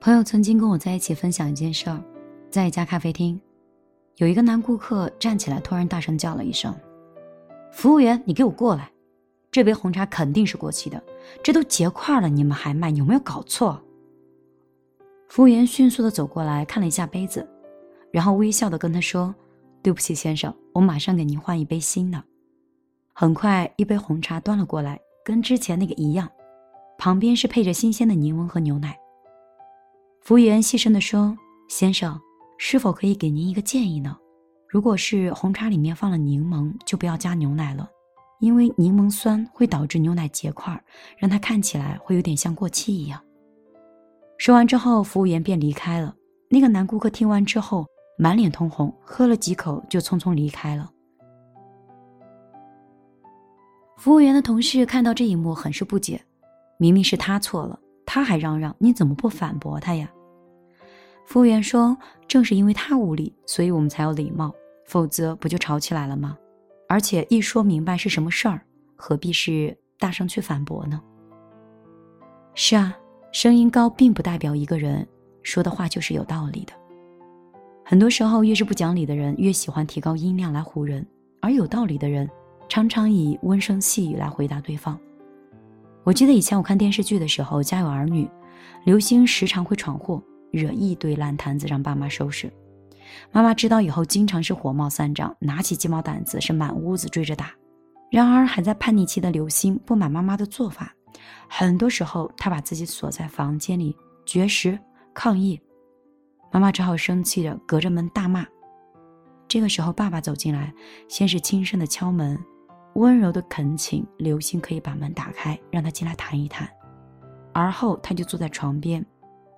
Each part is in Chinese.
朋友曾经跟我在一起分享一件事儿，在一家咖啡厅，有一个男顾客站起来，突然大声叫了一声：“服务员，你给我过来！这杯红茶肯定是过期的，这都结块了，你们还卖？有没有搞错？”服务员迅速的走过来看了一下杯子，然后微笑的跟他说：“对不起，先生，我马上给您换一杯新的。”很快，一杯红茶端了过来，跟之前那个一样，旁边是配着新鲜的柠檬和牛奶。服务员细声地说：“先生，是否可以给您一个建议呢？如果是红茶里面放了柠檬，就不要加牛奶了，因为柠檬酸会导致牛奶结块，让它看起来会有点像过期一样。”说完之后，服务员便离开了。那个男顾客听完之后，满脸通红，喝了几口就匆匆离开了。服务员的同事看到这一幕，很是不解：明明是他错了。他还嚷嚷：“你怎么不反驳他呀？”服务员说：“正是因为他无理，所以我们才有礼貌，否则不就吵起来了吗？而且一说明白是什么事儿，何必是大声去反驳呢？”是啊，声音高并不代表一个人说的话就是有道理的。很多时候，越是不讲理的人，越喜欢提高音量来唬人，而有道理的人，常常以温声细语来回答对方。我记得以前我看电视剧的时候，《家有儿女》，刘星时常会闯祸，惹一堆烂摊子让爸妈收拾。妈妈知道以后，经常是火冒三丈，拿起鸡毛掸子是满屋子追着打。然而还在叛逆期的刘星不满妈妈的做法，很多时候他把自己锁在房间里绝食抗议，妈妈只好生气的隔着门大骂。这个时候爸爸走进来，先是轻声的敲门。温柔的恳请刘星可以把门打开，让他进来谈一谈。而后他就坐在床边，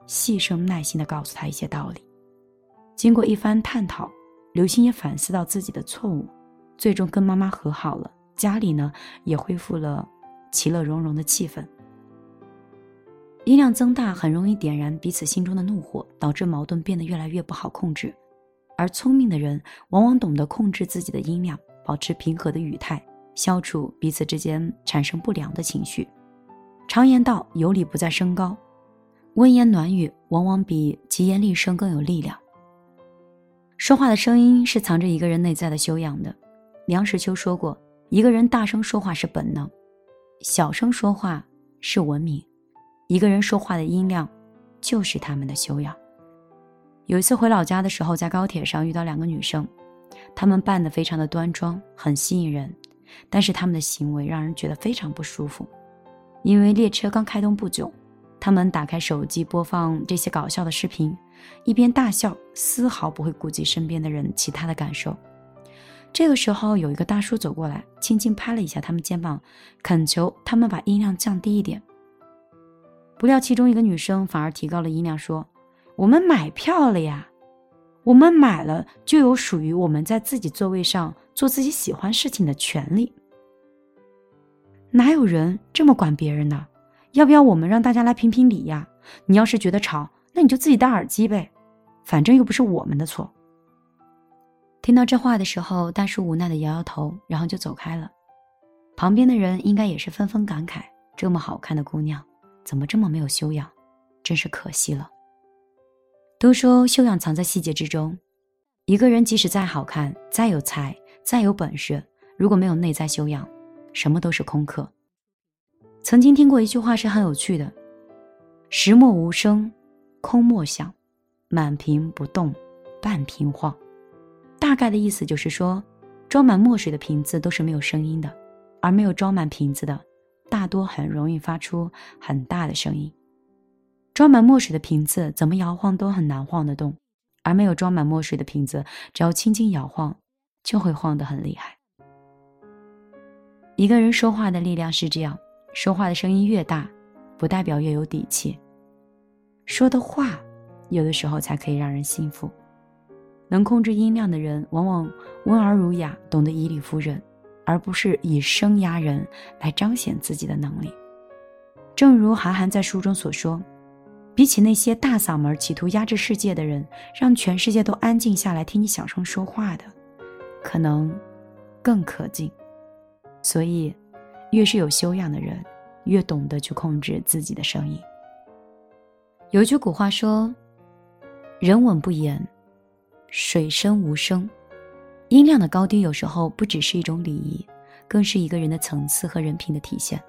细声耐心地告诉他一些道理。经过一番探讨，刘星也反思到自己的错误，最终跟妈妈和好了。家里呢也恢复了其乐融融的气氛。音量增大很容易点燃彼此心中的怒火，导致矛盾变得越来越不好控制。而聪明的人往往懂得控制自己的音量，保持平和的语态。消除彼此之间产生不良的情绪。常言道：“有理不在声高。”温言暖语往往比疾言厉声更有力量。说话的声音是藏着一个人内在的修养的。梁实秋说过：“一个人大声说话是本能，小声说话是文明。一个人说话的音量，就是他们的修养。”有一次回老家的时候，在高铁上遇到两个女生，她们扮得非常的端庄，很吸引人。但是他们的行为让人觉得非常不舒服，因为列车刚开动不久，他们打开手机播放这些搞笑的视频，一边大笑，丝毫不会顾及身边的人其他的感受。这个时候，有一个大叔走过来，轻轻拍了一下他们肩膀，恳求他们把音量降低一点。不料其中一个女生反而提高了音量，说：“我们买票了呀，我们买了就有属于我们在自己座位上。”做自己喜欢事情的权利，哪有人这么管别人的？要不要我们让大家来评评理呀？你要是觉得吵，那你就自己戴耳机呗，反正又不是我们的错。听到这话的时候，大叔无奈的摇摇头，然后就走开了。旁边的人应该也是纷纷感慨：这么好看的姑娘，怎么这么没有修养？真是可惜了。都说修养藏在细节之中，一个人即使再好看，再有才。再有本事，如果没有内在修养，什么都是空壳。曾经听过一句话是很有趣的：“石墨无声，空墨响；满瓶不动，半瓶晃。”大概的意思就是说，装满墨水的瓶子都是没有声音的，而没有装满瓶子的，大多很容易发出很大的声音。装满墨水的瓶子怎么摇晃都很难晃得动，而没有装满墨水的瓶子，只要轻轻摇晃。就会晃得很厉害。一个人说话的力量是这样：说话的声音越大，不代表越有底气。说的话，有的时候才可以让人信服。能控制音量的人，往往温而儒雅，懂得以理服人，而不是以声压人来彰显自己的能力。正如韩寒在书中所说：“比起那些大嗓门企图压制世界的人，让全世界都安静下来听你小声说话的。”可能更可敬，所以越是有修养的人，越懂得去控制自己的声音。有一句古话说：“人稳不言，水深无声。”音量的高低有时候不只是一种礼仪，更是一个人的层次和人品的体现。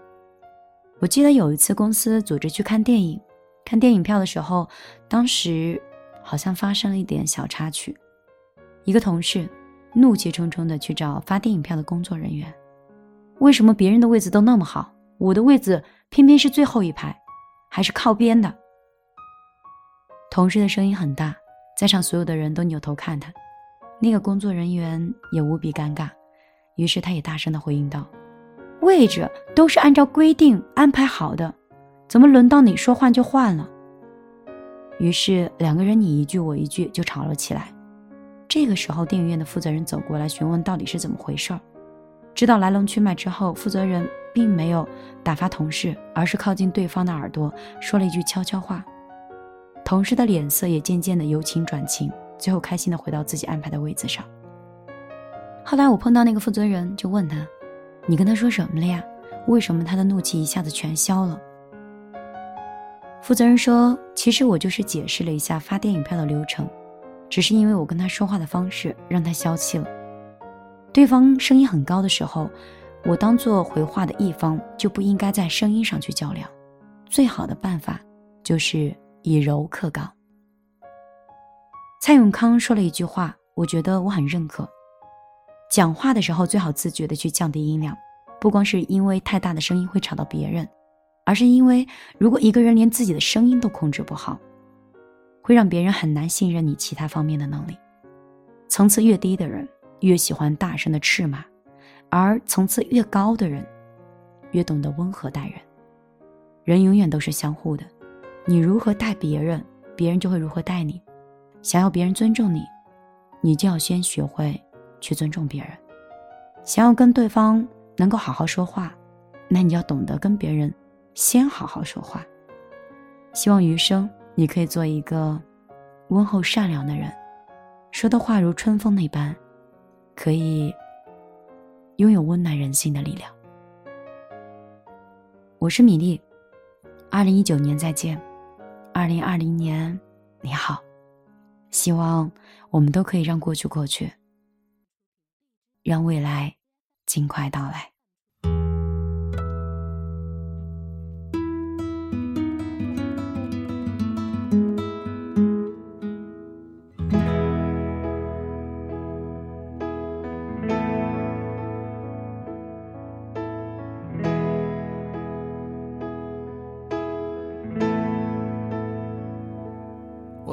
我记得有一次公司组织去看电影，看电影票的时候，当时好像发生了一点小插曲。一个同事怒气冲冲的去找发电影票的工作人员：“为什么别人的位子都那么好，我的位子偏偏是最后一排，还是靠边的？”同事的声音很大，在场所有的人都扭头看他。那个工作人员也无比尴尬，于是他也大声的回应道：“位置都是按照规定安排好的，怎么轮到你说换就换了？”于是两个人你一句我一句就吵了起来。这个时候，电影院的负责人走过来询问到底是怎么回事儿。知道来龙去脉之后，负责人并没有打发同事，而是靠近对方的耳朵说了一句悄悄话。同事的脸色也渐渐的由晴转晴，最后开心的回到自己安排的位子上。后来我碰到那个负责人，就问他：“你跟他说什么了呀？为什么他的怒气一下子全消了？”负责人说：“其实我就是解释了一下发电影票的流程，只是因为我跟他说话的方式让他消气了。对方声音很高的时候，我当做回话的一方就不应该在声音上去较量，最好的办法就是。”以柔克刚。蔡永康说了一句话，我觉得我很认可。讲话的时候最好自觉的去降低音量，不光是因为太大的声音会吵到别人，而是因为如果一个人连自己的声音都控制不好，会让别人很难信任你其他方面的能力。层次越低的人越喜欢大声的斥骂，而层次越高的人越懂得温和待人。人永远都是相互的。你如何待别人，别人就会如何待你。想要别人尊重你，你就要先学会去尊重别人。想要跟对方能够好好说话，那你要懂得跟别人先好好说话。希望余生你可以做一个温厚善良的人，说的话如春风那般，可以拥有温暖人心的力量。我是米粒，二零一九年再见。二零二零年，你好，希望我们都可以让过去过去，让未来尽快到来。